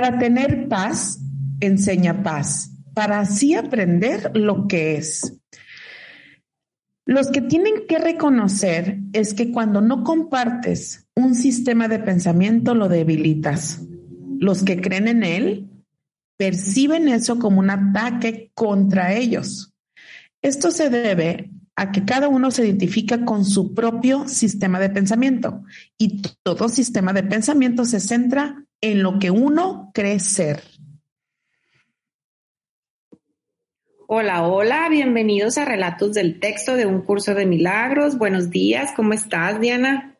Para tener paz, enseña paz, para así aprender lo que es. Los que tienen que reconocer es que cuando no compartes un sistema de pensamiento lo debilitas. Los que creen en él perciben eso como un ataque contra ellos. Esto se debe a que cada uno se identifica con su propio sistema de pensamiento y todo sistema de pensamiento se centra en lo que uno cree ser. Hola, hola, bienvenidos a Relatos del Texto de un curso de milagros. Buenos días, ¿cómo estás, Diana?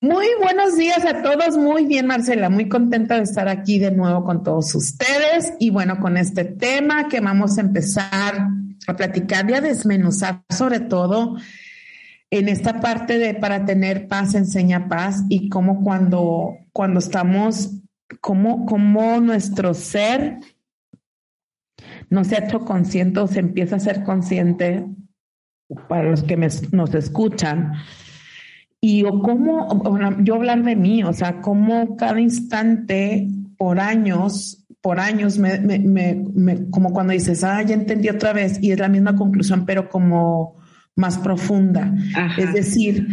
Muy buenos días a todos, muy bien, Marcela, muy contenta de estar aquí de nuevo con todos ustedes y bueno, con este tema que vamos a empezar a platicar y a desmenuzar sobre todo en esta parte de para tener paz enseña paz y cómo cuando, cuando estamos cómo, cómo nuestro ser no se ha hecho consciente o se empieza a ser consciente para los que nos escuchan. Y o cómo, yo hablar de mí, o sea, cómo cada instante, por años, por años, me, me, como cuando dices, ah, ya entendí otra vez, y es la misma conclusión, pero como más profunda. Es decir,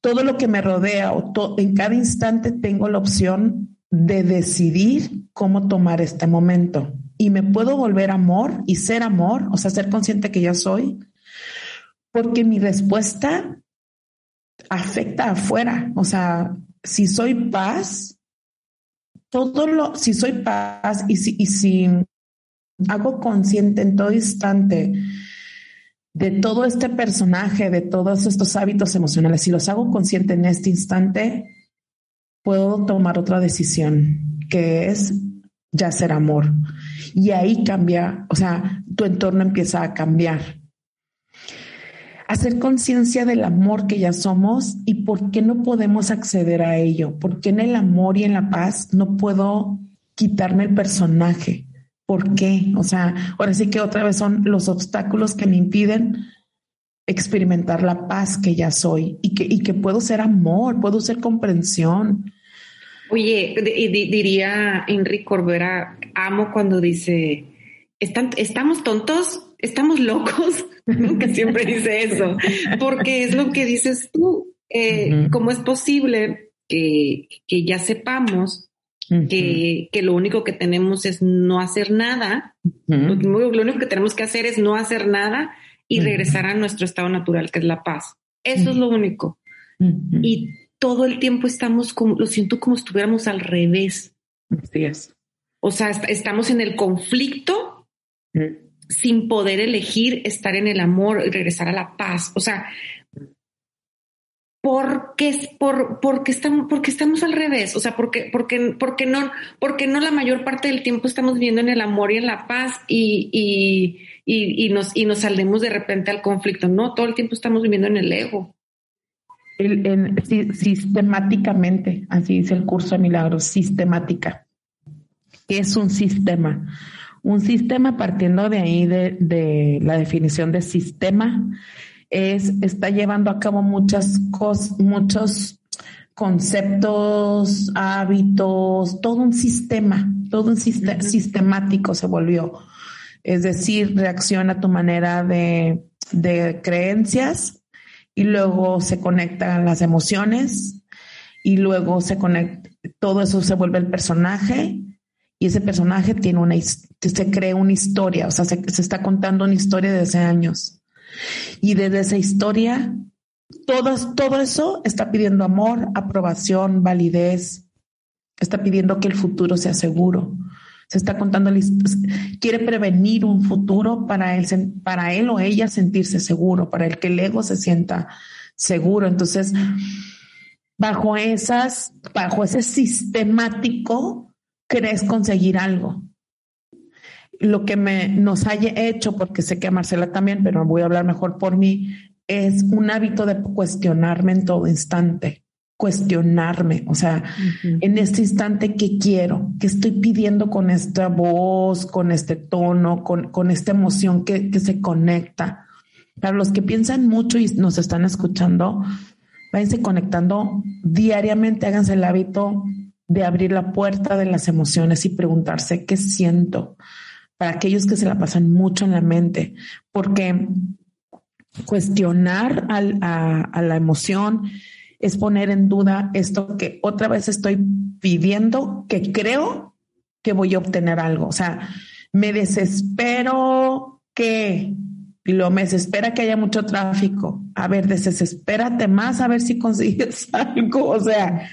todo lo que me rodea, o en cada instante tengo la opción de decidir cómo tomar este momento. Y me puedo volver amor y ser amor, o sea, ser consciente que yo soy, porque mi respuesta afecta afuera. O sea, si soy paz, todo lo, si soy paz y si, y si hago consciente en todo instante de todo este personaje, de todos estos hábitos emocionales, si los hago consciente en este instante, puedo tomar otra decisión, que es ya ser amor. Y ahí cambia, o sea, tu entorno empieza a cambiar. Hacer conciencia del amor que ya somos y por qué no podemos acceder a ello. ¿Por qué en el amor y en la paz no puedo quitarme el personaje? ¿Por qué? O sea, ahora sí que otra vez son los obstáculos que me impiden experimentar la paz que ya soy y que, y que puedo ser amor, puedo ser comprensión. Oye, diría Enrique Corbera, amo cuando dice, estamos tontos, estamos locos, que siempre dice eso, porque es lo que dices tú, eh, ¿cómo es posible que, ya sepamos que, lo único que tenemos es no hacer nada, lo, único que tenemos que hacer es no hacer nada y regresar a nuestro estado natural, que es la paz. Eso es lo único. Y todo el tiempo estamos como, lo siento como estuviéramos al revés. Así es. O sea, estamos en el conflicto sin poder elegir estar en el amor y regresar a la paz. O sea, ¿por qué, por, porque estamos, porque estamos al revés? O sea, porque, porque, porque no, porque no la mayor parte del tiempo estamos viviendo en el amor y en la paz y, y, y, nos, y nos saldemos de repente al conflicto. No, todo el tiempo estamos viviendo en el ego. Sistemáticamente, así dice el curso de milagros, sistemática. Es un sistema. Un sistema partiendo de ahí de la definición de sistema es, está llevando a cabo muchas cosas, muchos conceptos, hábitos, todo un sistema, todo un sistema sistemático se volvió. Es decir, reacciona a tu manera de, de creencias y luego se conectan las emociones y luego se conecta, todo eso se vuelve el personaje y ese personaje tiene una, se crea una historia, o sea, se, se está contando una historia de hace años. Y desde esa historia, todo, todo eso está pidiendo amor, aprobación, validez, está pidiendo que el futuro sea seguro, se está contando, quiere prevenir un futuro para él, para él o ella sentirse seguro, para el que el ego se sienta seguro. Entonces, bajo esas, bajo ese sistemático, crees conseguir algo. Lo que me nos haya hecho, porque sé que a Marcela también, pero voy a hablar mejor por mí, es un hábito de cuestionarme en todo instante cuestionarme, o sea, en este instante, ¿qué quiero? ¿Qué estoy pidiendo con esta voz, con este tono, con, con esta emoción que, que, se conecta? Para los que piensan mucho y nos están escuchando, váyanse conectando diariamente, háganse el hábito de abrir la puerta de las emociones y preguntarse qué siento. Para aquellos que se la pasan mucho en la mente, porque cuestionar a, la emoción es poner en duda esto que otra vez estoy pidiendo, que creo que voy a obtener algo. O sea, me desespero que, y lo me desespera que haya mucho tráfico. A ver, desespérate más a ver si consigues algo. O sea,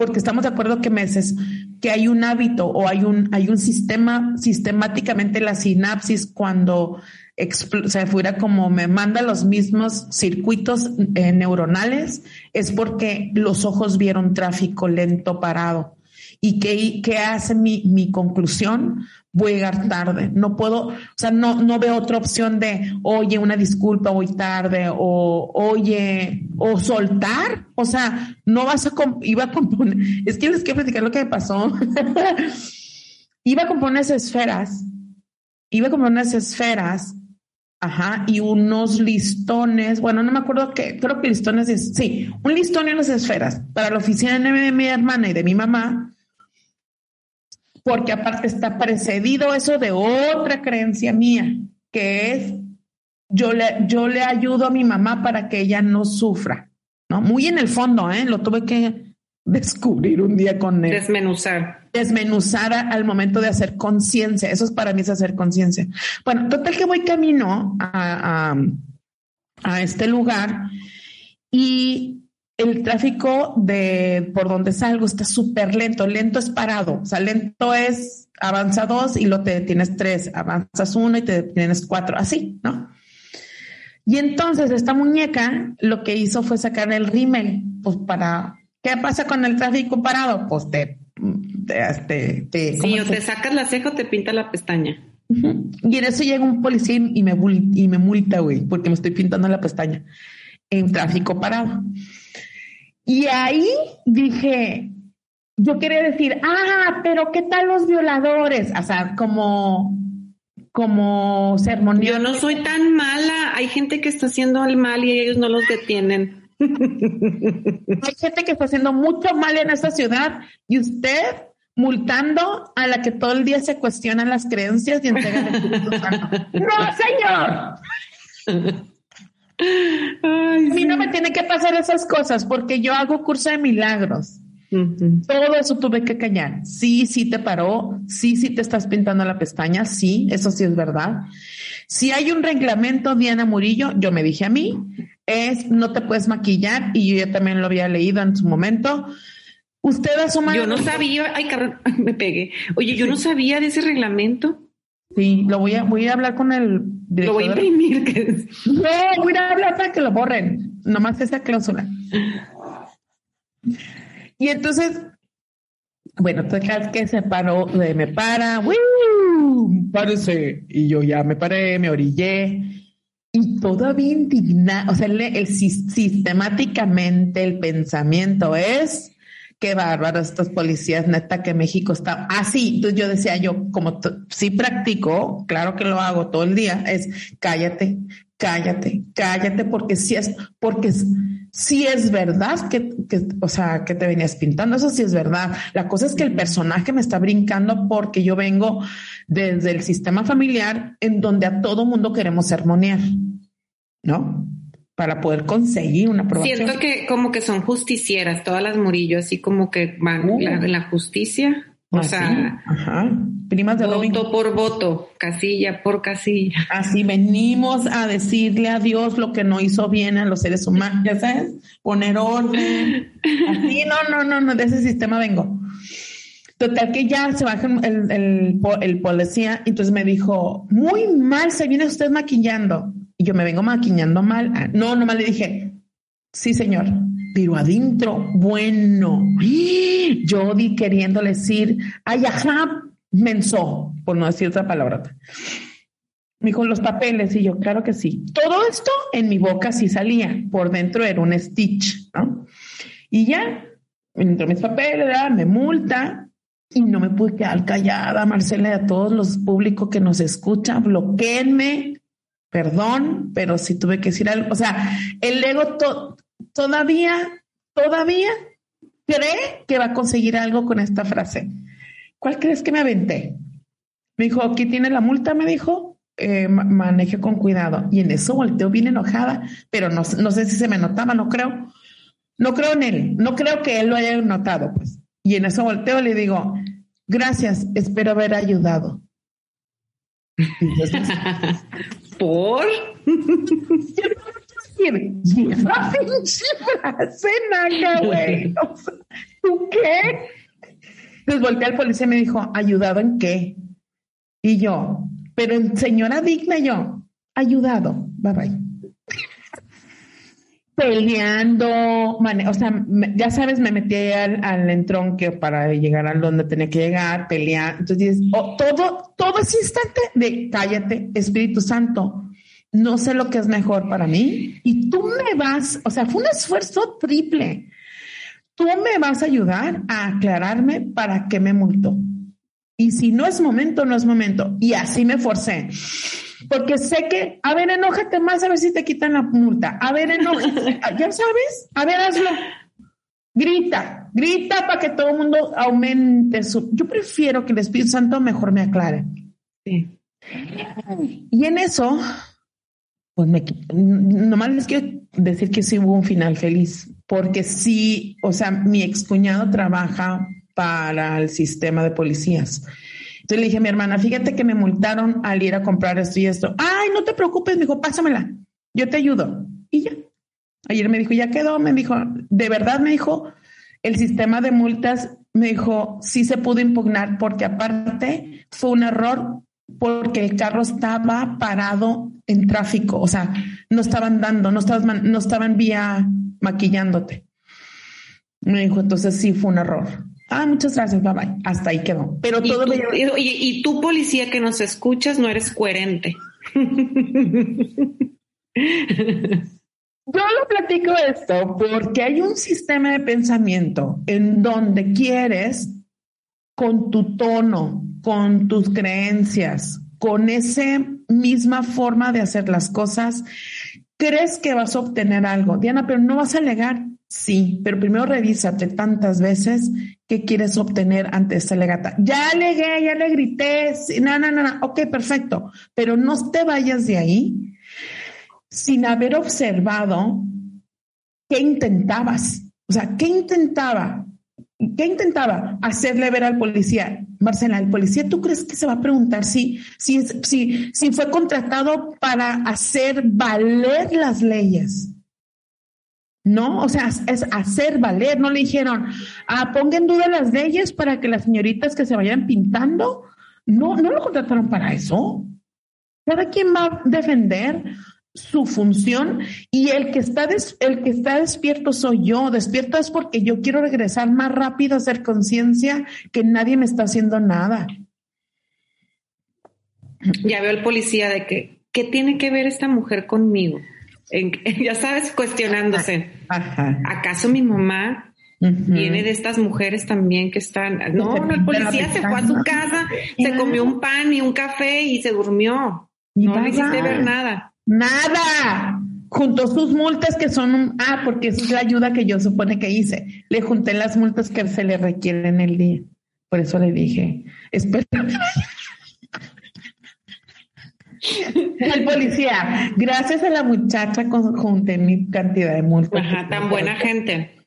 porque estamos de acuerdo que meses, que hay un hábito o hay un, hay un sistema, sistemáticamente la sinapsis cuando se fuera como me manda los mismos circuitos eh, neuronales, es porque los ojos vieron tráfico lento parado. ¿Y qué, qué hace mi, mi, conclusión? Voy a llegar tarde. No puedo, o sea, no, no veo otra opción de, oye, una disculpa, voy tarde, o oye, o soltar. O sea, no vas a, iba a componer, es que les quiero platicar lo que me pasó. iba a componer esferas, iba a componer esferas Ajá, y unos listones, bueno, no me acuerdo qué, creo que listones es, sí, un listón y unas esferas para la oficina de mi hermana y de mi mamá, porque aparte está precedido eso de otra creencia mía, que es yo le, yo le ayudo a mi mamá para que ella no sufra, ¿no? Muy en el fondo, ¿eh? Lo tuve que descubrir un día con él. Desmenuzar. Desmenuzar al momento de hacer conciencia. Eso es para mí es hacer conciencia. Bueno, total que voy camino a, a, este lugar y el tráfico de por donde salgo está súper lento. Lento es parado. O sea, lento es avanza dos y lo te tienes tres, avanzas uno y te tienes cuatro, así, ¿no? Y entonces esta muñeca lo que hizo fue sacar el rímel, pues para ¿Qué pasa con el tráfico parado? Pues te... te, te, sí, o te sacas la ceja o te pinta la pestaña. Y en eso llega un policía y me, y me multa, güey, porque me estoy pintando la pestaña en tráfico parado. Y ahí dije, yo quería decir, ah, pero ¿qué tal los violadores? O sea, como, como sermón. Yo no soy tan mala. Hay gente que está haciendo el mal y ellos no los detienen. Hay gente que está haciendo mucho mal en esta ciudad y usted multando a la que todo el día se cuestionan las creencias y entregan el ¡No, señor! A mí no me tiene que pasar esas cosas porque yo hago curso de milagros. Todo eso tuve que callar. Sí, sí te paró. Sí, sí te estás pintando la pestaña. Sí, eso sí es verdad. Si hay un reglamento, Diana Murillo, yo me dije a mí, es no te puedes maquillar y yo ya también lo había leído en su momento. Usted asuma. Yo no sabía, ay, me pegué. Oye, yo no sabía de ese reglamento. Sí, lo voy a, voy a hablar con el Lo voy a imprimir. No, voy a hablar para que lo borren. Nomás esa cláusula. Y entonces, bueno, total que se paró, me para, Parece. Y yo ya me paré, me orillé. Y todavía indignada, o sea, el, sistemáticamente el pensamiento es qué bárbaro estos policías, neta que México está así. Entonces yo decía yo, como sí practico, claro que lo hago todo el día, es cállate, cállate, cállate, porque si es, porque si es verdad que, que, o sea, que te venías pintando, eso sí es verdad. La cosa es que el personaje me está brincando porque yo vengo desde el sistema familiar en donde a todo mundo queremos sermonear, ¿no? Para poder conseguir una aprobación. Siento que como que son justicieras, todas las Murillo, así como que van uh. en la justicia. O ah, sea, Ajá. primas de voto por voto, casilla por casilla. Así venimos a decirle a Dios lo que no hizo bien a los seres humanos, ya sabes, poner orden. Así, no, no, no, no, de ese sistema vengo. Total que ya se baja el, el, el policía, entonces me dijo, muy mal se viene usted maquillando. Y yo me vengo maquillando mal. Ah, no, nomás le dije, sí, señor, pero adentro, bueno. Yo di queriendo decir, ay, ajá, menso, por no decir otra palabra. Me dijo, los papeles, y yo, claro que sí. Todo esto en mi boca sí salía, por dentro era un stitch, ¿no? Y ya, entró mis papeles, me multa, y no me pude quedar callada, Marcela, y a todos los públicos que nos escuchan, bloqueenme, perdón, pero si tuve que decir algo. O sea, el ego todavía, todavía cree que va a conseguir algo con esta frase. ¿Cuál crees que me aventé? Me dijo, aquí tiene la multa, me dijo, eh, maneje con cuidado. Y en eso volteó bien enojada, pero no, no sé si se me notaba, no creo. No creo en él, no creo que él lo haya notado, pues. Y en eso volteo y le digo, gracias, espero haber ayudado. ¿Por? güey. ¿Tú qué? Entonces volteé al policía y me dijo, ¿ayudado en qué? Y yo, pero señora digna, yo, ayudado, bye bye peleando, o sea, ya sabes, me metí al, al entronque para llegar a donde tenía que llegar, pelear. Entonces, oh, todo, todo ese instante de cállate, Espíritu Santo, no sé lo que es mejor para mí y tú me vas, o sea, fue un esfuerzo triple. Tú me vas a ayudar a aclararme para qué me multó. Y si no es momento, no es momento. Y así me forcé porque sé que, a ver, enójate más a ver si te quitan la multa. A ver, enójate, ya sabes, a ver, hazlo. Grita, grita para que todo el mundo aumente su. Yo prefiero que el Espíritu Santo mejor me aclare. Sí. Y en eso, pues me nomás les quiero decir que sí hubo un final feliz, porque sí, o sea, mi excuñado trabaja para el sistema de policías. Entonces le dije a mi hermana, fíjate que me multaron al ir a comprar esto y esto. Ay, no te preocupes, me dijo, pásamela, yo te ayudo. Y ya. Ayer me dijo, ya quedó, me dijo, de verdad me dijo, el sistema de multas, me dijo, sí se pudo impugnar porque aparte fue un error porque el carro estaba parado en tráfico, o sea, no estaban dando, no estaban, no estaban vía maquillándote. Me dijo, entonces sí fue un error. Ah, muchas gracias, bye bye. Hasta ahí quedó. Pero todo tú, y, tú, policía que nos escuchas, no eres coherente. Yo lo platico esto porque hay un sistema de pensamiento en donde quieres, con tu tono, con tus creencias, con esa misma forma de hacer las cosas, crees que vas a obtener algo. Diana, pero no vas a alegar. Sí, pero primero revísate tantas veces que quieres obtener ante esta legata. Ya alegué, ya le grité, no, no, no, no, ok, perfecto, pero no te vayas de ahí sin haber observado qué intentabas. O sea, ¿qué intentaba? ¿Qué intentaba hacerle ver al policía? Marcela, el policía, ¿tú crees que se va a preguntar si, si, si, si fue contratado para hacer valer las leyes? No, o sea, es hacer valer. No le dijeron, ah, ponga en duda las leyes para que las señoritas que se vayan pintando. No, no lo contrataron para eso. Cada quien va a defender su función y el que está el que está despierto soy yo. Despierto es porque yo quiero regresar más rápido a hacer conciencia que nadie me está haciendo nada. Ya veo al policía de que, ¿qué tiene que ver esta mujer conmigo? Ya sabes, cuestionándose. ¿Acaso mi mamá viene de estas mujeres también que están? No, no, el policía se fue a su casa, se comió un pan y un café y se durmió. No le hiciste ver nada. Nada. Juntó sus multas que son un... Ah, porque esa es la ayuda que yo supone que hice. Le junté las multas que se le requieren el día. Por eso le dije, espera. El policía, gracias a la muchacha conjunté mi cantidad de multas. Ajá, tan buena gente.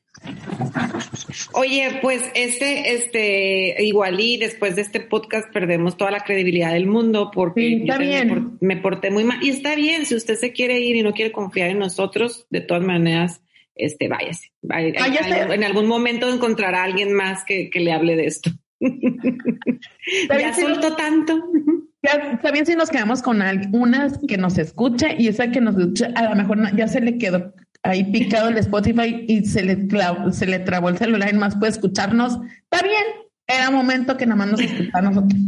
Oye, pues este, este, igual y después de este podcast perdemos toda la credibilidad del mundo porque está bien. Me, porté muy mal. Y está bien, si usted se quiere ir y no quiere confiar en nosotros, de todas maneras, este, váyase. váyase. En algún momento encontrará a alguien más que, que le hable de esto. ya soltó tanto. Está bien si nos quedamos con algunas que nos escucha y esa que nos escucha, a lo mejor ya se le quedó ahí picado el Spotify y se le, se le trabó el celular y más puede escucharnos. Está bien, era momento que nada más nos escuchara nosotros.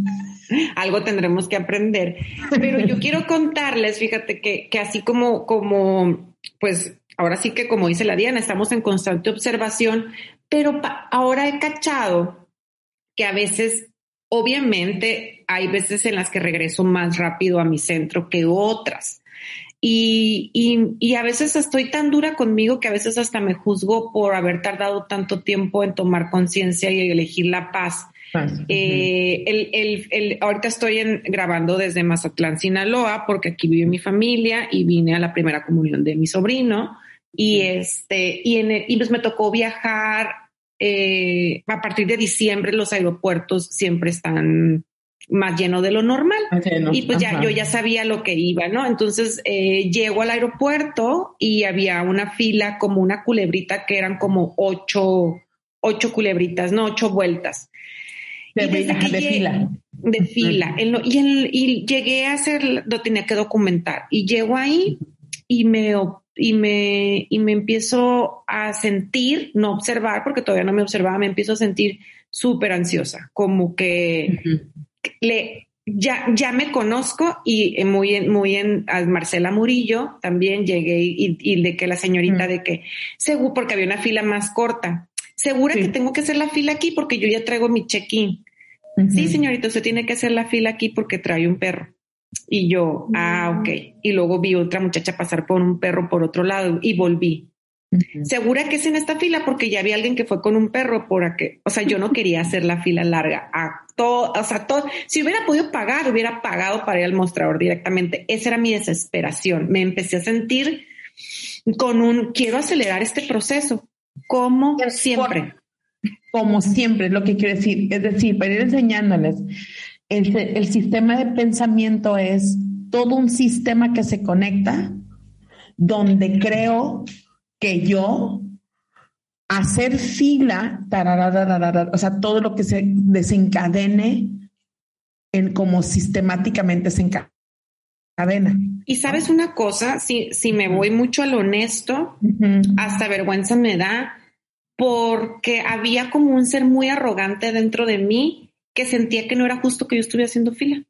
Algo tendremos que aprender. Pero yo quiero contarles, fíjate que, que así como, como, pues ahora sí que como dice la Diana, estamos en constante observación, pero ahora he cachado que a veces, obviamente, hay veces en las que regreso más rápido a mi centro que otras. Y, y, y, a veces estoy tan dura conmigo que a veces hasta me juzgo por haber tardado tanto tiempo en tomar conciencia y elegir la paz. Eh, el, el, el, ahorita estoy en, grabando desde Mazatlán, Sinaloa, porque aquí vive mi familia y vine a la primera comunión de mi sobrino. Y este, y, en y pues me tocó viajar. Eh, a partir de diciembre, los aeropuertos siempre están más lleno de lo normal. Y pues ya yo ya sabía lo que iba, ¿no? Entonces eh, llego al aeropuerto y había una fila como una culebrita que eran como ocho, ocho culebritas, no ocho vueltas. De, fila. De fila. y, y llegué a hacer, lo tenía que documentar. Y llego ahí y me, y me, y me empiezo a sentir, no observar, porque todavía no me observaba, me empiezo a sentir súper ansiosa, como que le, ya, ya me conozco y muy en, muy en a Marcela Murillo también llegué y, de que la señorita de que, seguro, porque había una fila más corta, segura que tengo que hacer la fila aquí porque yo ya traigo mi check-in. Sí, señorita, usted tiene que hacer la fila aquí porque trae un perro. Y yo, ah, mm. ok. Y luego vi otra muchacha pasar por un perro por otro lado y volví. Segura que es en esta fila porque ya había alguien que fue con un perro por aquí. O sea, yo no quería hacer la fila larga. A todo, o sea, todo. Si hubiera podido pagar, hubiera pagado para ir al mostrador directamente. Esa era mi desesperación. Me empecé a sentir con un quiero acelerar este proceso, como siempre. Como siempre, lo que quiero decir. Es decir, para ir enseñándoles, el, el sistema de pensamiento es todo un sistema que se conecta donde creo que yo hacer fila, o sea, todo lo que se desencadene en como sistemáticamente se encadena. Y sabes una cosa, si, si me voy mucho al honesto, hasta vergüenza me da, porque había como un ser muy arrogante dentro de mí que sentía que no era justo que yo estuviera haciendo fila.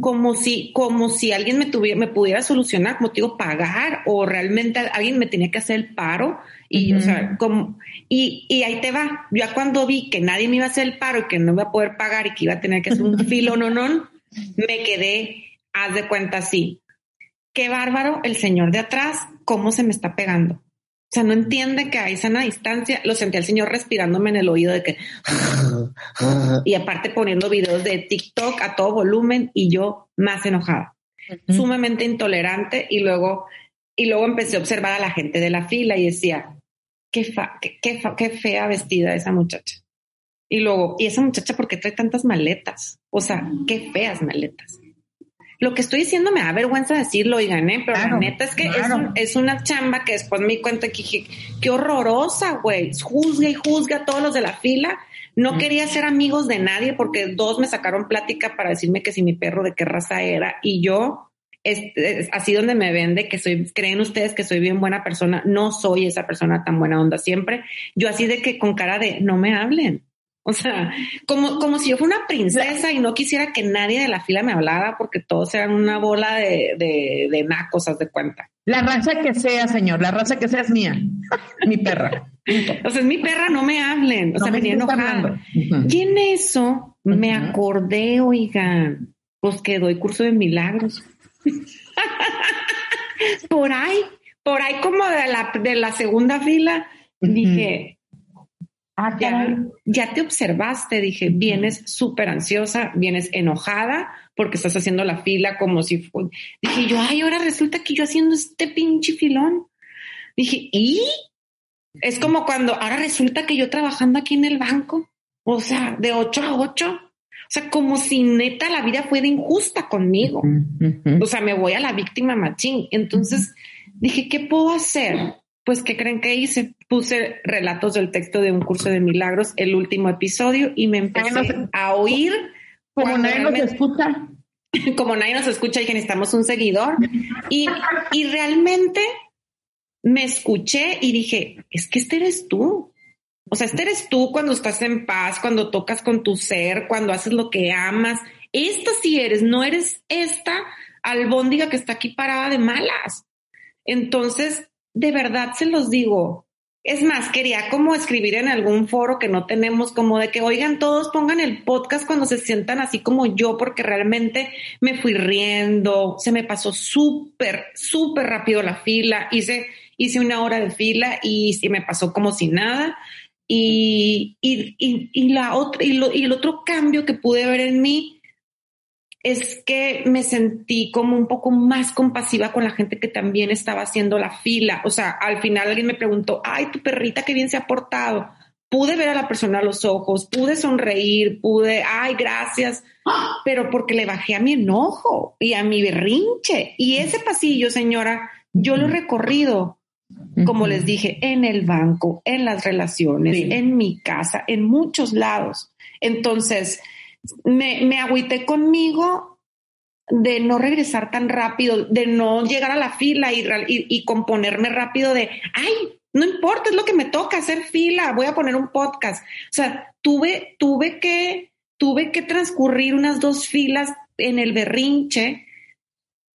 Como si, como si alguien me tuviera, me pudiera solucionar, como te digo, pagar o realmente alguien me tenía que hacer el paro y, o sea, como, y, y ahí te va. Ya cuando vi que nadie me iba a hacer el paro y que no iba a poder pagar y que iba a tener que hacer un filo, no, no, me quedé, haz de cuenta así. Qué bárbaro el señor de atrás, cómo se me está pegando. O sea, no entiende que a esa distancia. Lo sentía el señor respirándome en el oído de que y aparte poniendo videos de TikTok a todo volumen y yo más enojada, sumamente intolerante y luego y luego empecé a observar a la gente de la fila y decía, qué, qué, qué fea vestida esa muchacha. Y luego, ¿y esa muchacha por qué trae tantas maletas? O sea, qué feas maletas lo que estoy diciendo me da vergüenza decirlo, oigan, ¿eh? pero la neta es que es, una chamba que después me di cuenta que dije, qué horrorosa, güey, juzga y juzga a todos los de la fila. No mm. quería ser amigos de nadie porque dos me sacaron plática para decirme que si mi perro de qué raza era y yo es, así donde me vende que soy, creen ustedes que soy bien buena persona, no soy esa persona tan buena onda siempre. Yo así de que con cara de no me hablen. O sea, como, como si yo fuera una princesa y no quisiera que nadie de la fila me hablara porque todos eran una bola de, de, de nacos, de cuenta. La raza que sea, señor, la raza que sea es mía, mi perra. o sea, es mi perra, no me hablen. O sea, me venía enojada. Y en eso me acordé, oigan, pues que doy curso de milagros. por ahí, por ahí como de la, de la segunda fila, dije, Ah, ya, te observaste, dije, vienes súper ansiosa, vienes enojada porque estás haciendo la fila como si. Dije yo, ay, ahora resulta que yo haciendo este pinche filón. Dije, ¿y? Es como cuando ahora resulta que yo trabajando aquí en el banco, o sea, de 8 a 8. O sea, como si neta la vida fuera injusta conmigo. O sea, me voy a la víctima machín. Entonces dije, ¿qué puedo hacer? Pues, ¿qué creen que hice? puse relatos del texto de un curso de milagros, el último episodio, y me empecé a oír. Como nadie nos escucha. Como nadie nos escucha, dije, necesitamos un seguidor. Y, y realmente me escuché y dije, es que este eres tú. O sea, este eres tú cuando estás en paz, cuando tocas con tu ser, cuando haces lo que amas. Esta sí eres, no eres esta albóndiga que está aquí parada de malas. Entonces, de verdad se los digo. Es más, quería como escribir en algún foro que no tenemos, como de que, oigan, todos pongan el podcast cuando se sientan así como yo, porque realmente me fui riendo, se me pasó súper, súper rápido la fila, hice, hice una hora de fila y, y me pasó como si nada. Y, y, y, la otra, y, lo, y el otro cambio que pude ver en mí es que me sentí como un poco más compasiva con la gente que también estaba haciendo la fila. O sea, al final alguien me preguntó, ay, tu perrita, qué bien se ha portado. Pude ver a la persona a los ojos, pude sonreír, pude, ay, gracias, pero porque le bajé a mi enojo y a mi berrinche. Y ese pasillo, señora, yo lo he recorrido, como les dije, en el banco, en las relaciones, en mi casa, en muchos lados. Entonces, me, me agüité conmigo de no regresar tan rápido, de no llegar a la fila y, y, componerme rápido de, ay, no importa, es lo que me toca, hacer fila, voy a poner un podcast. O sea, tuve, tuve que, tuve que transcurrir unas dos filas en el berrinche,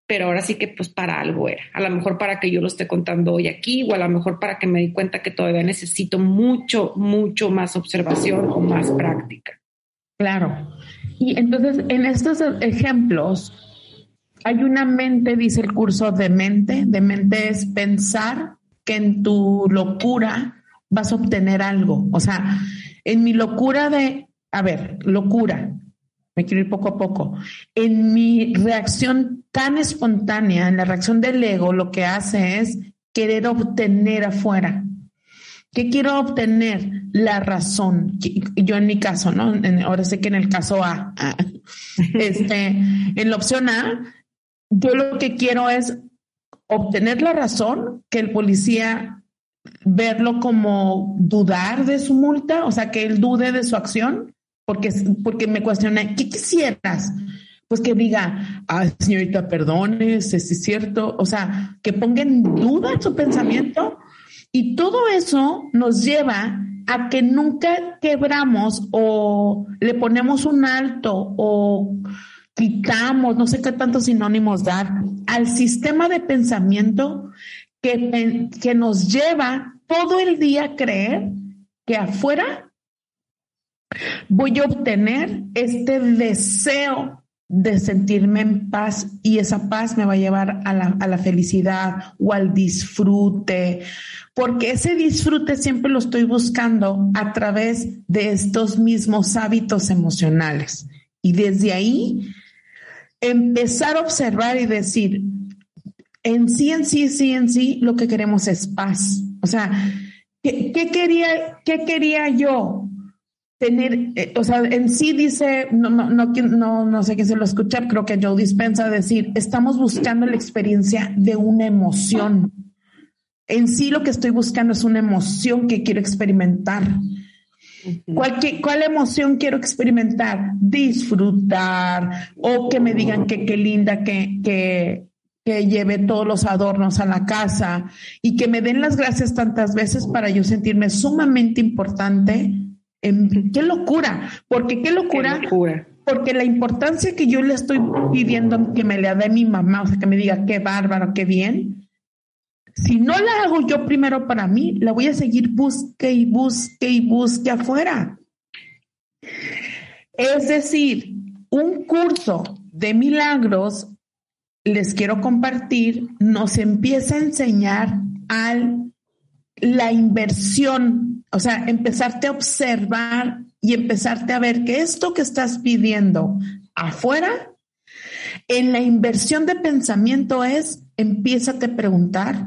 pero ahora sí que pues para algo era. A lo mejor para que yo lo esté contando hoy aquí, o a lo mejor para que me di cuenta que todavía necesito mucho, mucho más observación o más práctica. Claro. Y entonces, en estos ejemplos, hay una mente, dice el curso de mente. De mente es pensar que en tu locura vas a obtener algo. O sea, en mi locura de, a ver, locura, me quiero ir poco a poco. En mi reacción tan espontánea, en la reacción del ego, lo que hace es querer obtener afuera. ¿Qué quiero obtener? La razón. Yo en mi caso, ¿no? ahora sé que en el caso A, este, en la opción A, yo lo que quiero es obtener la razón, que el policía verlo como dudar de su multa, o sea, que él dude de su acción, porque, porque me cuestiona, ¿qué quisieras? Pues que diga, ah, señorita, perdone, si es cierto, o sea, que ponga en duda su pensamiento y todo eso nos lleva a que nunca quebramos o le ponemos un alto o quitamos, no sé qué tantos sinónimos dar, al sistema de pensamiento que, que nos lleva todo el día a creer que afuera voy a obtener este deseo de sentirme en paz y esa paz me va a llevar a la, a la, felicidad o al disfrute, porque ese disfrute siempre lo estoy buscando a través de estos mismos hábitos emocionales. Y desde ahí empezar a observar y decir, en sí, en sí, sí, en sí, lo que queremos es paz. O sea, ¿qué, qué quería, qué quería yo? Tener, eh, o sea, en sí dice, no, no, no, no, no sé quién se lo escucha, creo que Joe dispensa decir, estamos buscando la experiencia de una emoción. En sí lo que estoy buscando es una emoción que quiero experimentar. ¿Cuál, ¿Cuál, emoción quiero experimentar? Disfrutar o que me digan que qué linda que, que, que lleve todos los adornos a la casa y que me den las gracias tantas veces para yo sentirme sumamente importante qué locura, porque qué locura, porque la importancia que yo le estoy pidiendo que me le dé mi mamá, o sea, que me diga qué bárbaro, qué bien, si no la hago yo primero para mí, la voy a seguir busque y busque y busque afuera. Es decir, un curso de milagros, les quiero compartir, nos empieza a enseñar al la inversión, o sea, empezarte a observar y empezarte a ver que esto que estás pidiendo afuera, en la inversión de pensamiento es, empieza a preguntar,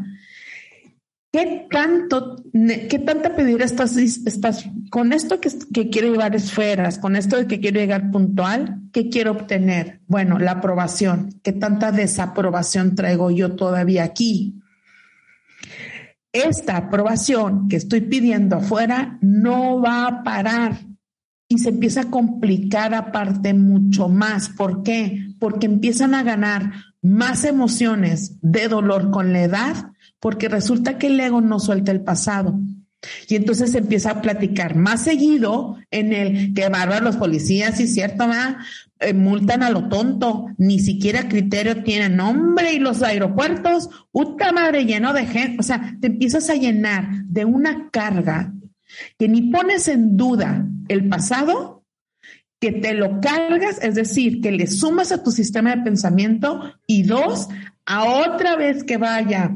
¿qué tanto, qué tanta pedir estás, estás con esto que, que quiero llevar esferas, con esto de que quiero llegar puntual, qué quiero obtener? Bueno, la aprobación, ¿qué tanta desaprobación traigo yo todavía aquí? Esta aprobación que estoy pidiendo afuera no va a parar y se empieza a complicar aparte mucho más. ¿Por qué? Porque empiezan a ganar más emociones de dolor con la edad, porque resulta que el ego no suelta el pasado. Y entonces empieza a platicar más seguido en el que bárbaro los policías, y cierto, eh, multan a lo tonto, ni siquiera criterio tienen. Nombre y los aeropuertos, puta madre, lleno de gente, o sea, te empiezas a llenar de una carga que ni pones en duda el pasado, que te lo cargas, es decir, que le sumas a tu sistema de pensamiento y dos, a otra vez que vaya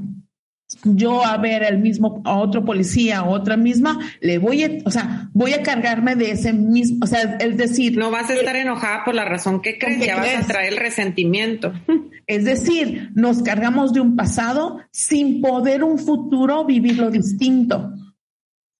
yo a ver el mismo, a otro policía o otra misma, le voy a, o sea, voy a cargarme de ese mismo, o sea, es decir. No vas a estar enojada por la razón que crees, ya vas a traer el resentimiento. Es decir, nos cargamos de un pasado sin poder un futuro vivirlo distinto.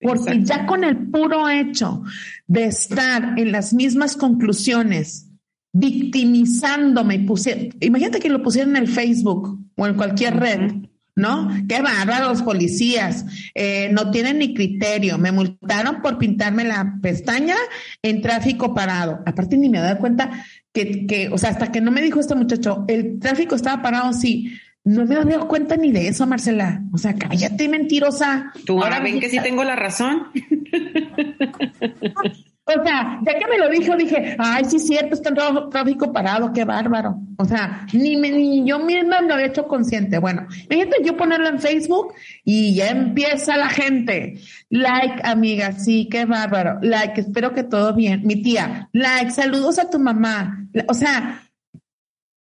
Porque ya con el puro hecho de estar en las mismas conclusiones, victimizándome, puse, imagínate que lo pusieran en el Facebook o en cualquier red ¿no? Qué bárbaro los policías, eh, no tienen ni criterio, me multaron por pintarme la pestaña en tráfico parado. Aparte ni me dado cuenta que, que, o sea, hasta que no me dijo este muchacho, el tráfico estaba parado, sí. No me he dado cuenta ni de eso, Marcela. O sea, cállate, mentirosa. Tú ahora ven que sí tengo la razón. O sea, ya que me lo dijo, dije, ay, sí, cierto, está en tráfico parado, qué bárbaro. O sea, ni, me, ni yo misma me había hecho consciente. Bueno, imagínate yo ponerlo en Facebook y ya empieza la gente. Like, amiga, sí, qué bárbaro. Like, espero que todo bien. Mi tía, like, saludos a tu mamá. O sea,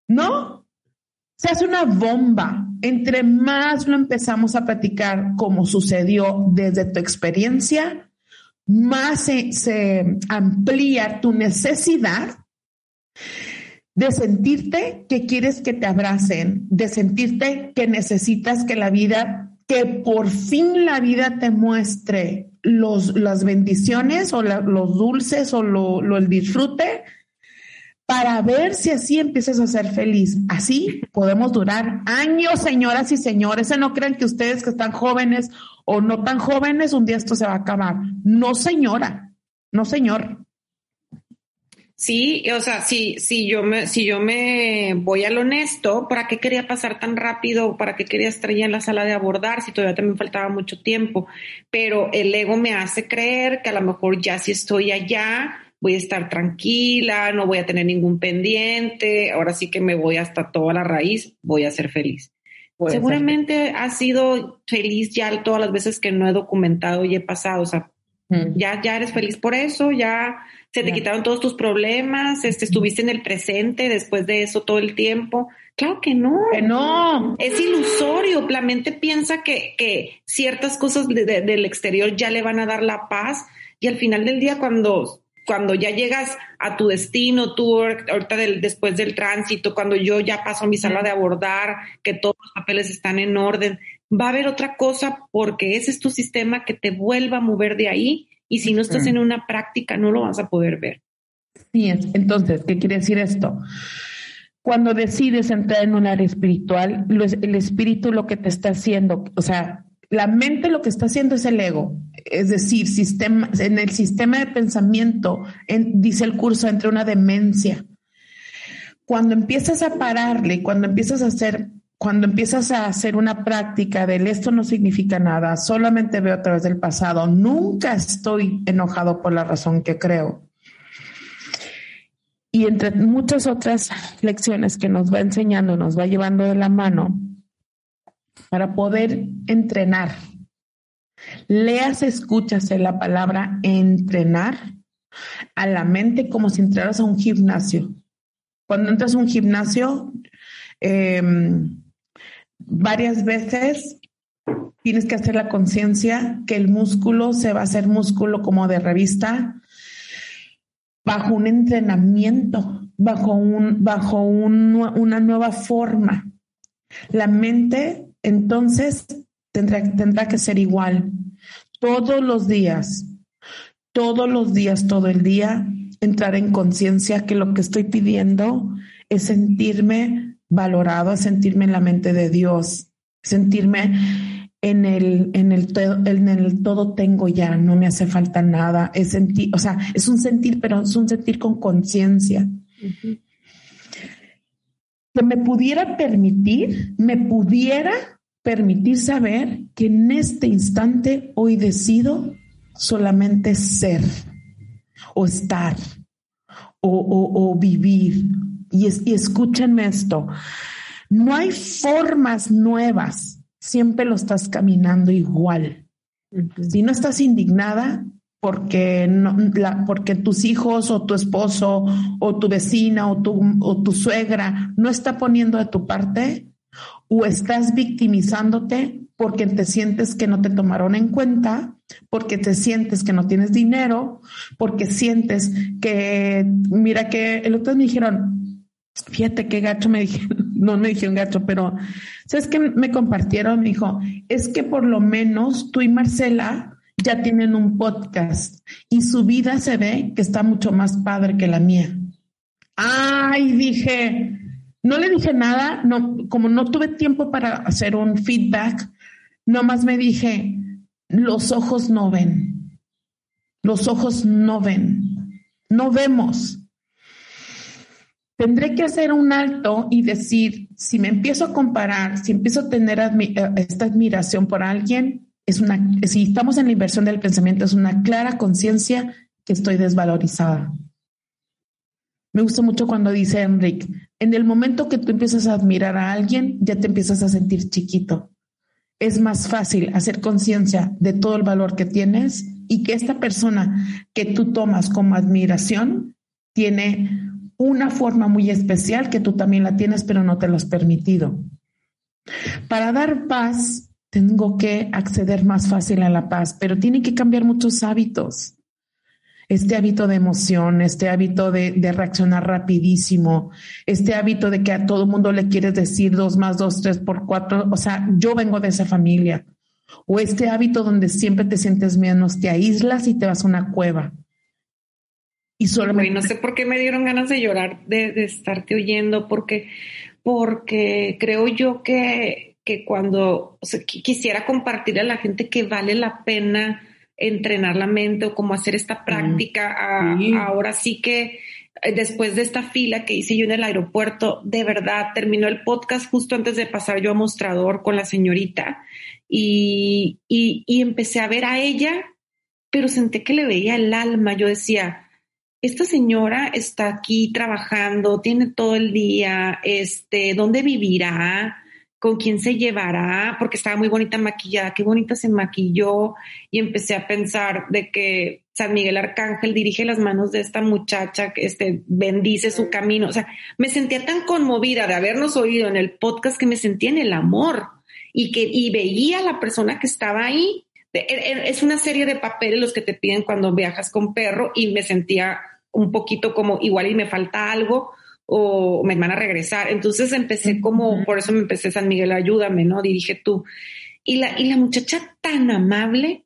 ¿no? Se hace una bomba. Entre más lo empezamos a platicar como sucedió desde tu experiencia, más se, amplía tu necesidad de sentirte que quieres que te abracen, de sentirte que necesitas que la vida, que por fin la vida te muestre los, las bendiciones o los dulces o lo, el disfrute para ver si así empiezas a ser feliz. Así podemos durar años, señoras y señores. No crean que ustedes que están jóvenes o no tan jóvenes, un día esto se va a acabar. No, señora, no, señor. Sí, o sea, si, yo me, si yo me voy al honesto, ¿para qué quería pasar tan rápido? ¿Para qué quería estar ya en la sala de abordar si todavía también faltaba mucho tiempo? Pero el ego me hace creer que a lo mejor ya si estoy allá, voy a estar tranquila, no voy a tener ningún pendiente, ahora sí que me voy hasta toda la raíz, voy a ser feliz. Seguramente has sido feliz ya todas las veces que no he documentado y he pasado, o sea, mm. ya, ya eres feliz por eso, ya se te quitaron todos tus problemas, este, estuviste en el presente después de eso todo el tiempo. Claro que no. Que no. Es ilusorio. La mente piensa que, que ciertas cosas del exterior ya le van a dar la paz y al final del día cuando cuando ya llegas a tu destino, tú ahorita del, después del tránsito, cuando yo ya paso a mi sala de abordar, que todos los papeles están en orden, va a haber otra cosa porque ese es tu sistema que te vuelva a mover de ahí y si no estás en una práctica no lo vas a poder ver. Sí, entonces, ¿qué quiere decir esto? Cuando decides entrar en un área espiritual, el espíritu lo que te está haciendo, o sea, la mente lo que está haciendo es el ego, es decir, sistema, en el sistema de pensamiento, dice el curso, entre una demencia. Cuando empiezas a pararle, cuando empiezas a hacer, cuando empiezas a hacer una práctica del esto no significa nada, solamente veo a través del pasado, nunca estoy enojado por la razón que creo. Y entre muchas otras lecciones que nos va enseñando, nos va llevando de la mano, para poder entrenar. Leas, escuchas la palabra entrenar a la mente como si entraras a un gimnasio. Cuando entras a un gimnasio, em, varias veces tienes que hacer la conciencia que el músculo se va a hacer músculo como de revista bajo un entrenamiento, bajo, un, bajo una nueva forma. La mente entonces tendrá, tendrá que ser igual. Todos los días, todos los días, todo el día, entrar en conciencia que lo que estoy pidiendo es sentirme valorado, es sentirme en la mente de Dios, sentirme en el, en el, en el todo tengo ya, no me hace falta nada, es sentir, o sea, es un sentir, pero es un sentir con conciencia. Que me pudiera permitir, me pudiera permitir saber que en este instante hoy decido solamente ser o estar o, vivir. Y, y escúchenme esto, no hay formas nuevas siempre lo estás caminando igual. Si no estás indignada porque, no, porque tus hijos o tu esposo o tu vecina o tu, o tu suegra no está poniendo de tu parte, o estás victimizándote porque te sientes que no te tomaron en cuenta, porque te sientes que no tienes dinero, porque sientes que, mira que el otro me dijeron, fíjate qué gacho me dijeron, no me dijeron gacho, pero ¿sabes qué me compartieron? Me dijo, es que por lo menos tú y Marcela ya tienen un podcast y su vida se ve que está mucho más padre que la mía. Ay, dije, no le dije nada, no, como no tuve tiempo para hacer un feedback, nomás me dije, los ojos no ven, los ojos no ven, no vemos. Tendré que hacer un alto y decir, si me empiezo a comparar, si empiezo a tener eh, esta admiración por alguien, es una, si estamos en la inversión del pensamiento, es una clara conciencia que estoy desvalorizada. Me gusta mucho cuando dice Enrique, en el momento que tú empiezas a admirar a alguien, ya te empiezas a sentir chiquito. Es más fácil hacer conciencia de todo el valor que tienes y que esta persona que tú tomas como admiración tiene una forma muy especial que tú también la tienes, pero no te lo has permitido. Para dar paz, tengo que acceder más fácil a la paz, pero tiene que cambiar muchos hábitos. Este hábito de emoción, este hábito de, reaccionar rapidísimo, este hábito de que a todo mundo le quieres decir dos más dos, tres por cuatro. O sea, yo vengo de esa familia. O este hábito donde siempre te sientes menos, te aíslas y te vas a una cueva. Y no sé por qué me dieron ganas de llorar, de, estarte oyendo, porque, porque creo yo que, que cuando quisiera compartir a la gente que vale la pena entrenar la mente o cómo hacer esta práctica. Ahora sí que eh, después de esta fila que hice yo en el aeropuerto, de verdad terminó el podcast justo antes de pasar yo a mostrador con la señorita y, y, y empecé a ver a ella, pero senté que le veía el alma. Yo decía, esta señora está aquí trabajando, tiene todo el día, este, ¿dónde vivirá? ¿Con quién se llevará? Porque estaba muy bonita maquillada, qué bonita se maquilló y empecé a pensar de que San Miguel Arcángel dirige las manos de esta muchacha, que este, bendice su camino. O sea, me sentía tan conmovida de habernos oído en el podcast que me sentía en el amor y que y veía a la persona que estaba ahí. E, e, es una serie de papeles los que te piden cuando viajas con perro y me sentía un poquito como igual y me falta algo o me van a regresar. Entonces empecé como, por eso me empecé San Miguel, ayúdame, ¿no? Dirige tú. Y la, y la muchacha tan amable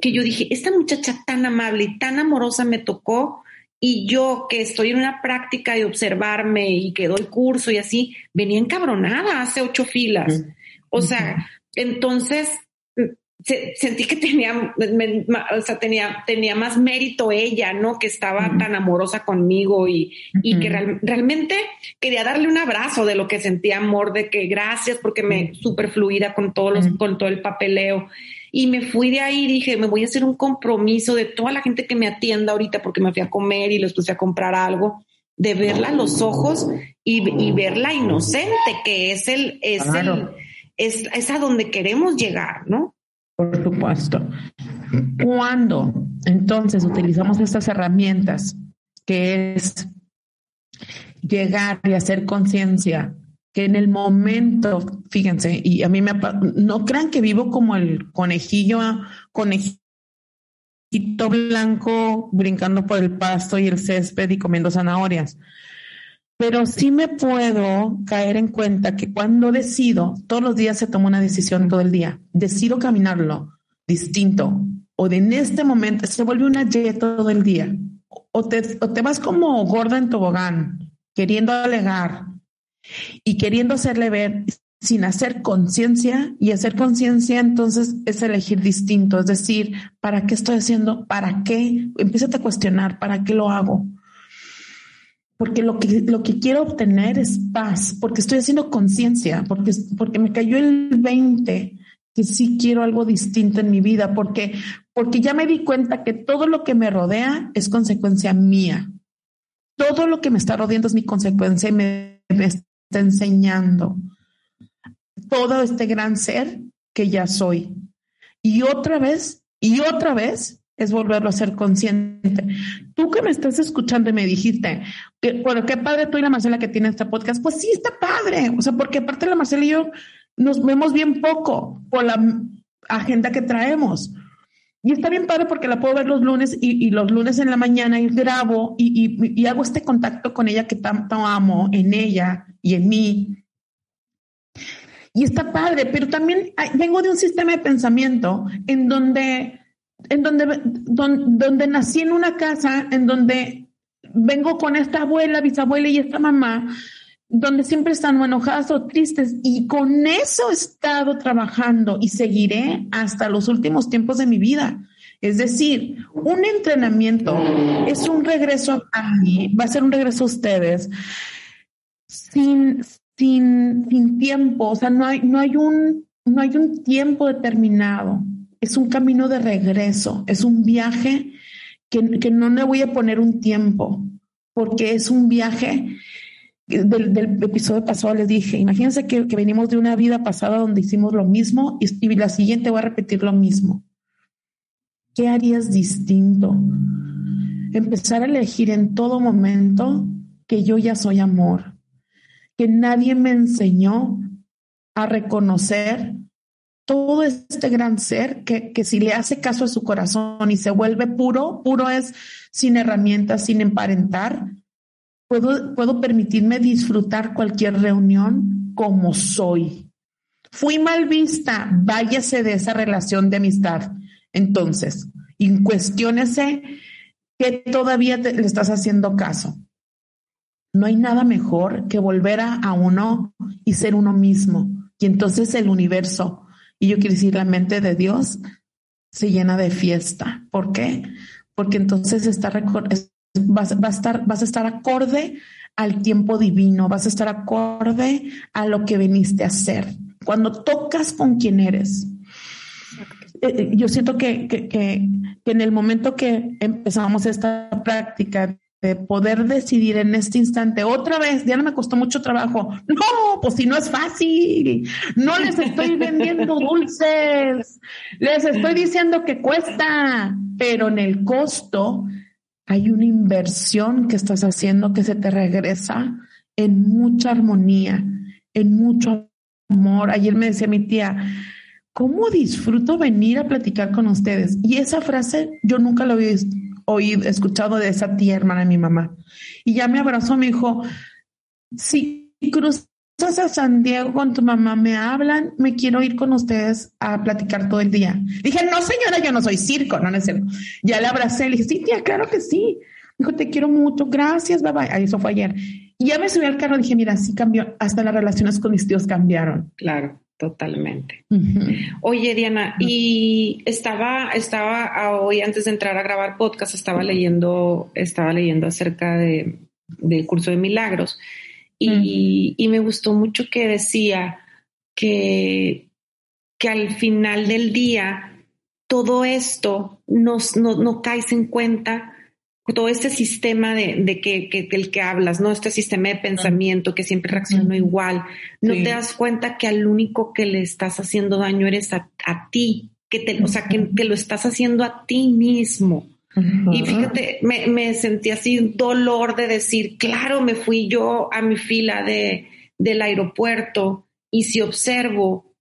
que yo dije, esta muchacha tan amable y tan amorosa me tocó y yo que estoy en una práctica de observarme y que doy curso y así, venía encabronada hace ocho filas. O sea, entonces sentí que tenía, o sea, tenía, tenía más mérito ella, ¿no? Que estaba tan amorosa conmigo y, y que realmente quería darle un abrazo de lo que sentía amor, de que gracias porque me super fluida con todos los, con todo el papeleo. Y me fui de ahí y dije, me voy a hacer un compromiso de toda la gente que me atienda ahorita porque me fui a comer y les puse a comprar algo, de verla a los ojos y, y ver la inocente que es el, es el, es, es a donde queremos llegar, ¿no? Por supuesto. Cuando entonces utilizamos estas herramientas, que es llegar y hacer conciencia, que en el momento, fíjense, y a mí me no crean que vivo como el conejillo, conejito blanco brincando por el pasto y el césped y comiendo zanahorias pero sí me puedo caer en cuenta que cuando decido, todos los días se toma una decisión todo el día, decido caminarlo distinto, o de en este momento se vuelve una Y todo el día, o te, o te vas como gorda en tobogán, queriendo alegar y queriendo hacerle ver, sin hacer conciencia y hacer conciencia entonces es elegir distinto, es decir, ¿para qué estoy haciendo? ¿Para qué? Empieza a cuestionar, ¿para qué lo hago? Porque lo que, lo que quiero obtener es paz, porque estoy haciendo conciencia, porque, porque me cayó el 20 que sí quiero algo distinto en mi vida, porque, porque ya me di cuenta que todo lo que me rodea es consecuencia mía. Todo lo que me está rodeando es mi consecuencia y me, me está enseñando todo este gran ser que ya soy. Y otra vez, y otra vez, es volverlo a ser consciente. Tú que me estás escuchando y me dijiste, bueno, qué padre tú y la Marcela que tiene este podcast. Pues sí, está padre. O sea, porque aparte la Marcela y yo nos vemos bien poco por la agenda que traemos. Y está bien padre porque la puedo ver los lunes y, los lunes en la mañana y grabo y, hago este contacto con ella que tanto amo en ella y en mí. Y está padre, pero también vengo de un sistema de pensamiento en donde, en donde, donde, nací en una casa, en donde vengo con esta abuela, bisabuela y esta mamá, donde siempre están enojadas o tristes. Y con eso he estado trabajando y seguiré hasta los últimos tiempos de mi vida. Es decir, un entrenamiento es un regreso a mí, va a ser un regreso a ustedes sin, sin, sin tiempo, o sea, no hay, no, hay un, no hay un tiempo determinado, es un camino de regreso, es un viaje que, que no le voy a poner un tiempo, porque es un viaje del, episodio pasado les dije, imagínense que, que, venimos de una vida pasada donde hicimos lo mismo y, y, la siguiente voy a repetir lo mismo. ¿Qué harías distinto? Empezar a elegir en todo momento que yo ya soy amor, que nadie me enseñó a reconocer todo este gran ser que, que, si le hace caso a su corazón y se vuelve puro, puro es sin herramientas, sin emparentar, puedo, puedo permitirme disfrutar cualquier reunión como soy. Fui mal vista, váyase de esa relación de amistad. Entonces, incuestiónese que todavía le estás haciendo caso. No hay nada mejor que volver a, uno y ser uno mismo. Y entonces el universo, y yo quiero decir la mente de Dios, se llena de fiesta. ¿Por qué? Porque entonces está, vas, a estar, vas a estar acorde al tiempo divino, vas a estar acorde a lo que viniste a hacer. Cuando tocas con quien eres. Eh, eh, yo siento que, que, que en el momento que empezamos esta práctica de poder decidir en este instante otra vez, ya no me costó mucho trabajo. No, pues si no es fácil, no les estoy vendiendo dulces, les estoy diciendo que cuesta, pero en el costo hay una inversión que estás haciendo que se te regresa en mucha armonía, en mucho amor. Ayer me decía mi tía, ¿cómo disfruto venir a platicar con ustedes? Y esa frase yo nunca la había visto oído, escuchado de esa tía hermana de mi mamá. Y ya me abrazó, me dijo, si cruzas a San Diego con tu mamá, me hablan, me quiero ir con ustedes a platicar todo el día. Dije, no señora, yo no soy circo, no necesito. Ya le abracé, le dije, sí, tía, claro que sí. Dijo, te quiero mucho, gracias, bye bye. Eso fue ayer. Y ya me subí al carro, dije, mira, sí cambió, hasta las relaciones con mis tíos cambiaron. Claro. Totalmente. Oye, Diana, y estaba, estaba hoy antes de entrar a grabar podcast, estaba leyendo, estaba leyendo acerca de, del curso de milagros y, y, me gustó mucho que decía que, que al final del día todo esto nos, no, no caes en cuenta todo este sistema de, que, que, del que hablas, ¿no? Este sistema de pensamiento que siempre reacciona igual, no te das cuenta que al único que le estás haciendo daño eres a, ti, que te, o sea, que, lo estás haciendo a ti mismo. Y fíjate, me, me, sentí así dolor de decir, claro, me fui yo a mi fila de, del aeropuerto y si observo,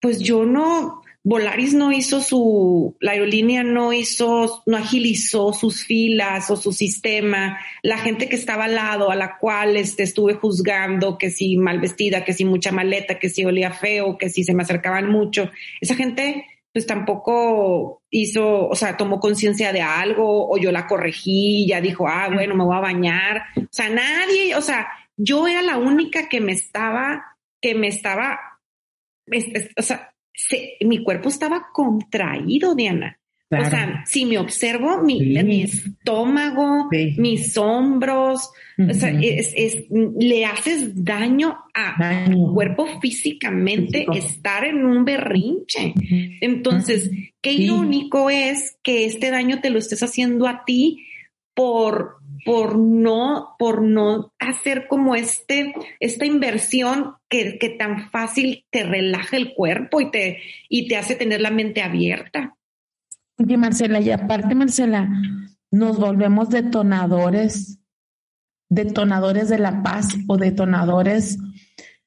pues yo no, Volaris no hizo su, la aerolínea no hizo, no agilizó sus filas o su sistema. La gente que estaba al lado, a la cual este, estuve juzgando, que si mal vestida, que si mucha maleta, que si olía feo, que si se me acercaban mucho, esa gente pues tampoco hizo, o sea, tomó conciencia de algo o yo la corregí, ya dijo, ah, bueno, me voy a bañar. O sea, nadie, o sea, yo era la única que me estaba, que me estaba o sea, mi cuerpo estaba contraído, Diana. O sea, si me observo, mi, mi estómago, mis hombros, o sea, es, le haces daño a tu cuerpo físicamente estar en un berrinche. Entonces, qué irónico es que este daño te lo estés haciendo a ti por, por no, por no hacer como este, esta inversión que, que tan fácil te relaja el cuerpo y te, y te hace tener la mente abierta. Oye, Marcela, y aparte, Marcela, nos volvemos detonadores, detonadores de la paz o detonadores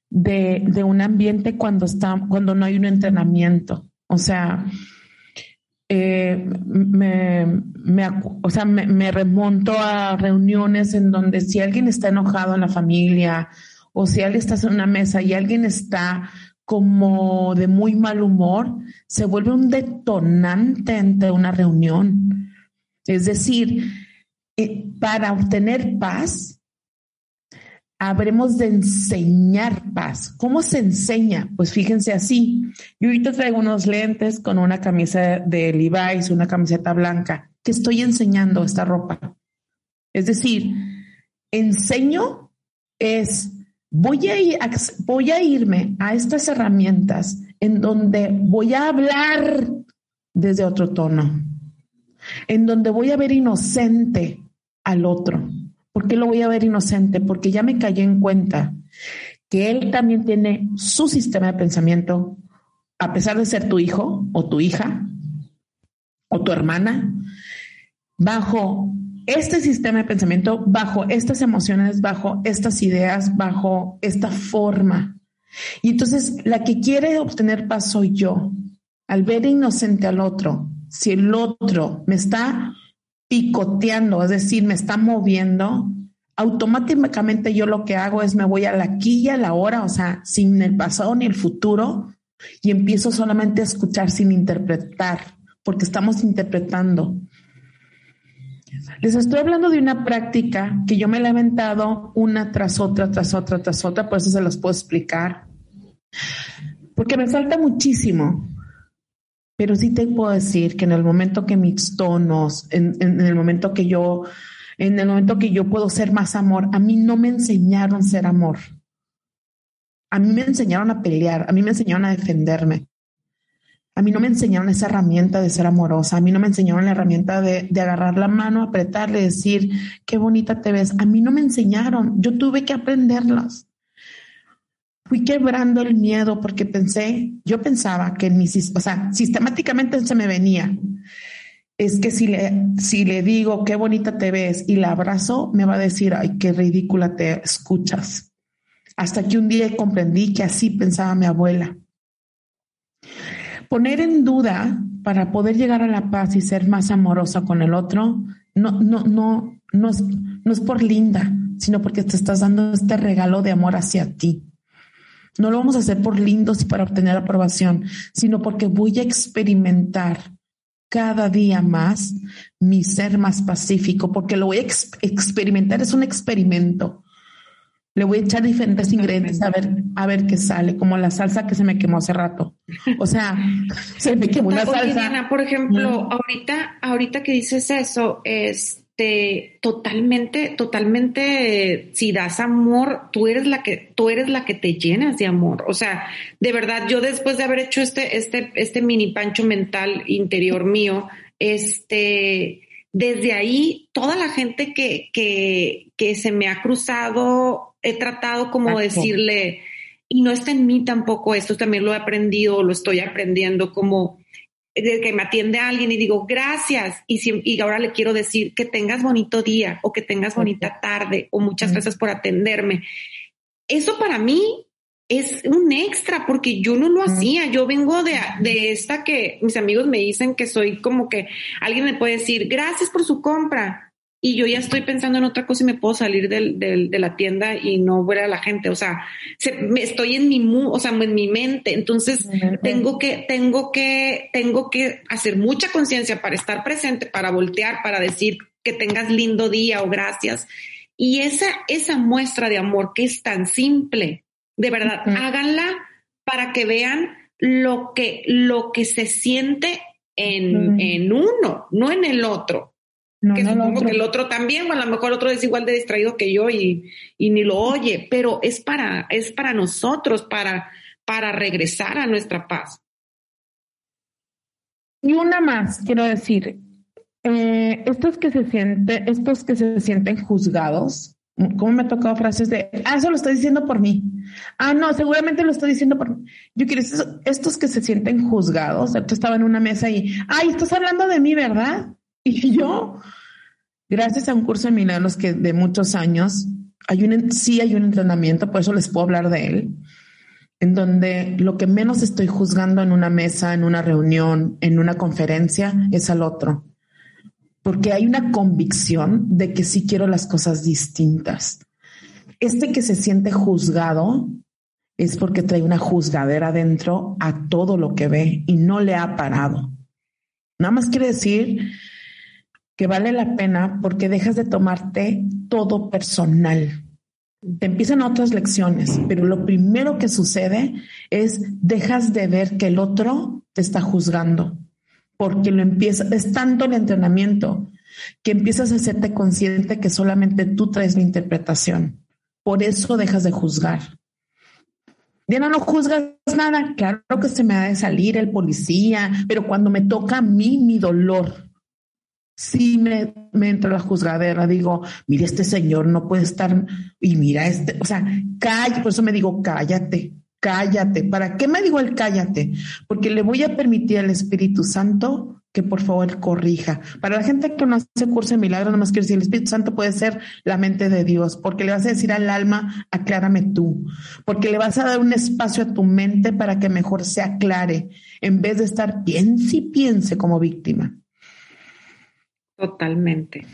de, de un ambiente cuando, está, cuando no hay un entrenamiento. O sea, eh, me, me, o sea, me, remonto a reuniones en donde si alguien está enojado en la familia o si alguien está en una mesa y alguien está como de muy mal humor, se vuelve un detonante ante una reunión. Es decir, eh, para obtener paz, habremos de enseñar paz. ¿Cómo se enseña? Pues fíjense así. Yo ahorita traigo unos lentes con una camisa de Levi's, una camiseta blanca, que estoy enseñando esta ropa. Es decir, enseño es voy a irme a estas herramientas en donde voy a hablar desde otro tono, en donde voy a ver inocente al otro. ¿Por qué lo voy a ver inocente? Porque ya me cayó en cuenta que él también tiene su sistema de pensamiento, a pesar de ser tu hijo o tu hija o tu hermana, bajo este sistema de pensamiento, bajo estas emociones, bajo estas ideas, bajo esta forma. Y entonces la que quiere obtener paz soy yo. Al ver inocente al otro, si el otro me está picoteando, es decir, me está moviendo, automáticamente yo lo que hago es me voy a la aquí y a la hora, o sea, sin el pasado ni el futuro, y empiezo solamente a escuchar sin interpretar, porque estamos interpretando. Les estoy hablando de una práctica que yo me he lamentado una tras otra, tras otra, tras otra, por eso se las puedo explicar. Porque me falta muchísimo. Pero sí te puedo decir que en el momento que mis tonos, en, el momento que yo, en el momento que yo puedo ser más amor, a mí no me enseñaron ser amor. A mí me enseñaron a pelear, a mí me enseñaron a defenderme. A mí no me enseñaron esa herramienta de ser amorosa, a mí no me enseñaron la herramienta de, agarrar la mano, apretarle, decir, qué bonita te ves. A mí no me enseñaron, yo tuve que aprenderlas. Fui quebrando el miedo porque pensé, yo pensaba que mi, o sea, sistemáticamente se me venía. Es que si le, si le digo qué bonita te ves y la abrazo, me va a decir, ay, qué ridícula te escuchas. Hasta que un día comprendí que así pensaba mi abuela poner en duda para poder llegar a la paz y ser más amorosa con el otro, no, no, no, no es, no es por linda, sino porque te estás dando este regalo de amor hacia ti. No lo vamos a hacer por lindos y para obtener aprobación, sino porque voy a experimentar cada día más mi ser más pacífico, porque lo voy a experimentar, es un experimento. Le voy a echar diferentes ingredientes a ver, a ver qué sale, como la salsa que se me quemó hace rato. O sea, se me quemó una salsa. por ejemplo, ahorita, ahorita que dices eso, este, totalmente, totalmente, si das amor, tú eres la que, tú eres la que te llenas de amor. O sea, de verdad, yo después de haber hecho este, este, este mini pancho mental interior mío, este, desde ahí, toda la gente que, que, que se me ha cruzado he tratado como decirle, y no está en mí tampoco esto, también lo he aprendido, lo estoy aprendiendo como de que me atiende alguien y digo gracias y, y ahora le quiero decir que tengas bonito día o que tengas bonita tarde o muchas gracias por atenderme. Eso para mí es un extra porque yo no lo hacía. Yo vengo de, de esta que mis amigos me dicen que soy como que alguien me puede decir gracias por su compra y yo ya estoy pensando en otra cosa y me puedo salir del, del, de la tienda y no ver a la gente. O sea, me, estoy en mi, o sea, en mi mente. Entonces tengo que, tengo que, tengo que hacer mucha conciencia para estar presente, para voltear, para decir que tengas lindo día o gracias. Y esa, esa muestra de amor que es tan simple, de verdad, háganla para que vean lo que, lo que se siente en, en uno, no en el otro. Que supongo que el otro también, o a lo mejor otro es igual de distraído que yo y, y, ni lo oye, pero es para, es para nosotros, para, para regresar a nuestra paz. Y una más, quiero decir, eh, estos que se sienten, estos que se sienten juzgados, ¿cómo me ha tocado frases de, ah, eso lo estoy diciendo por mí? Ah, no, seguramente lo estoy diciendo por mí. Yo quiero estos que se sienten juzgados, tú estaba en una mesa y, ay, estás hablando de mí, ¿verdad? Y yo, gracias a un curso de milagros que de muchos años, hay un, sí hay un entrenamiento, por eso les puedo hablar de él, en donde lo que menos estoy juzgando en una mesa, en una reunión, en una conferencia, es al otro. Porque hay una convicción de que sí quiero las cosas distintas. Este que se siente juzgado es porque trae una juzgadera dentro a todo lo que ve y no le ha parado. Nada más quiere decir que vale la pena porque dejas de tomarte todo personal te empiezan otras lecciones, pero lo primero que sucede es dejas de ver que el otro te está juzgando, porque lo empieza, es tanto el entrenamiento que empiezas a hacerte consciente que solamente tú traes la interpretación. Por eso dejas de juzgar. Diana, no juzgas nada. Claro que se me ha de salir el policía, pero cuando me toca a mí mi dolor, sí me, me entra la juzgadera, digo, mire, este señor no puede estar, y mira, este, o sea, cállate, por eso me digo, cállate, cállate. ¿Para qué me digo el cállate? Porque le voy a permitir al Espíritu Santo que por favor corrija. Para la gente que no hace curso de milagro, más quiero decir, el Espíritu Santo puede ser la mente de Dios, porque le vas a decir al alma, aclárame tú, porque le vas a dar un espacio a tu mente para que mejor se aclare, en vez de estar piense y piense como víctima. Totalmente.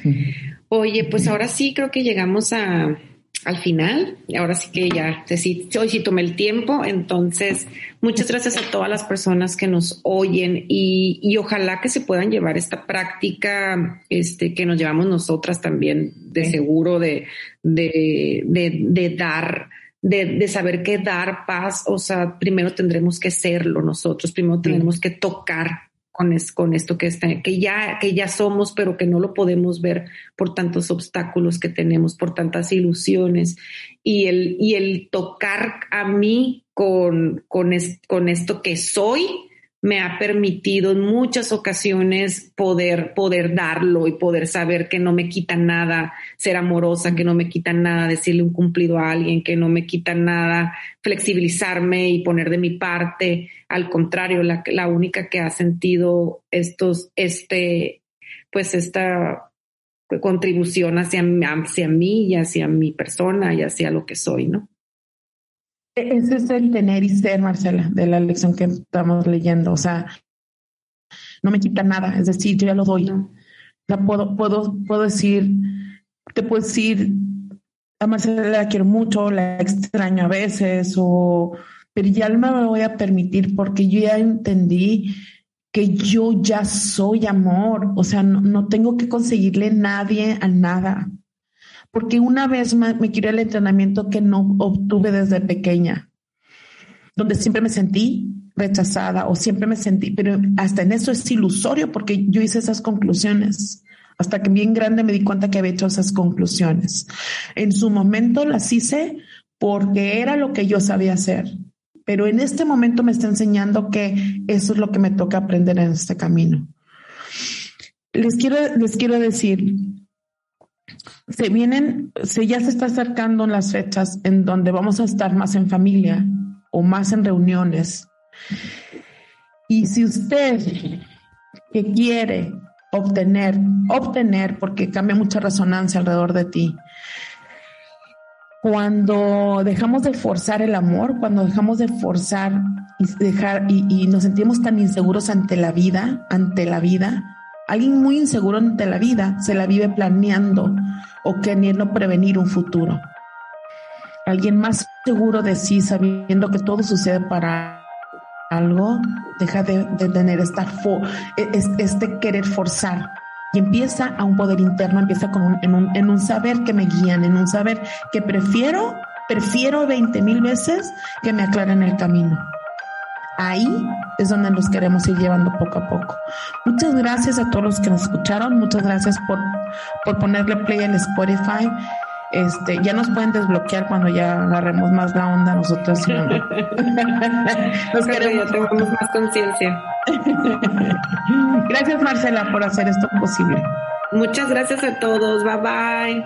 Oye, pues ahora sí creo que llegamos a, al final. Ahora sí que ya, sí, hoy sí tomé el tiempo. Entonces, muchas gracias a todas las personas que nos oyen y, y, ojalá que se puedan llevar esta práctica este, que nos llevamos nosotras también de seguro de, de, de, de dar. De, de, saber que dar paz, o sea, primero tendremos que serlo nosotros, primero tendremos que tocar con, con esto que, está, que, ya, que ya somos, pero que no lo podemos ver por tantos obstáculos que tenemos, por tantas ilusiones. Y el, y el tocar a mí con, con, con esto que soy, me ha permitido en muchas ocasiones poder, poder darlo y poder saber que no me quita nada ser amorosa, que no me quita nada decirle un cumplido a alguien, que no me quita nada flexibilizarme y poner de mi parte. Al contrario, la, la única que ha sentido estos, este, pues esta contribución hacia, hacia mí y hacia mi persona y hacia lo que soy, ¿no? Ese es el tener y ser, Marcela, de la lección que estamos leyendo. O sea, no me quita nada. Es decir, yo ya lo doy. O sea, puedo, puedo, puedo decir, te puedo decir, a Marcela la quiero mucho, la extraño a veces, o, pero ya no me voy a permitir porque yo ya entendí que yo ya soy amor. O sea, no, tengo que conseguirle nadie a nada porque una vez me, me quiero el entrenamiento que no obtuve desde pequeña, donde siempre me sentí rechazada o siempre me sentí, pero hasta en eso es ilusorio porque yo hice esas conclusiones. Hasta que bien grande me di cuenta que había hecho esas conclusiones. En su momento las hice porque era lo que yo sabía hacer. Pero en este momento me está enseñando que eso es lo que me toca aprender en este camino. Les quiero, les quiero decir, se vienen, se ya se está acercando las fechas en donde vamos a estar más en familia o más en reuniones. Y si usted que quiere obtener, obtener, porque cambia mucha resonancia alrededor de ti, cuando dejamos de forzar el amor, cuando dejamos de forzar y dejar y, nos sentimos tan inseguros ante la vida, ante la vida, Alguien muy inseguro ante la vida se la vive planeando o queriendo prevenir un futuro. Alguien más seguro de sí, sabiendo que todo sucede para algo, deja de, tener esta e, este querer forzar y empieza a un poder interno, empieza con en, un, saber que me guían, en un saber que prefiero, prefiero 20 mil veces que me aclaren el camino. ahí es donde nos queremos ir llevando poco a poco. Muchas gracias a todos los que nos escucharon, muchas gracias por, por ponerle play en Spotify. Este, ya nos pueden desbloquear cuando ya agarremos más la onda nosotros. nos queremos. tengamos más conciencia. gracias Marcela por hacer esto posible. Muchas gracias a todos. Bye bye.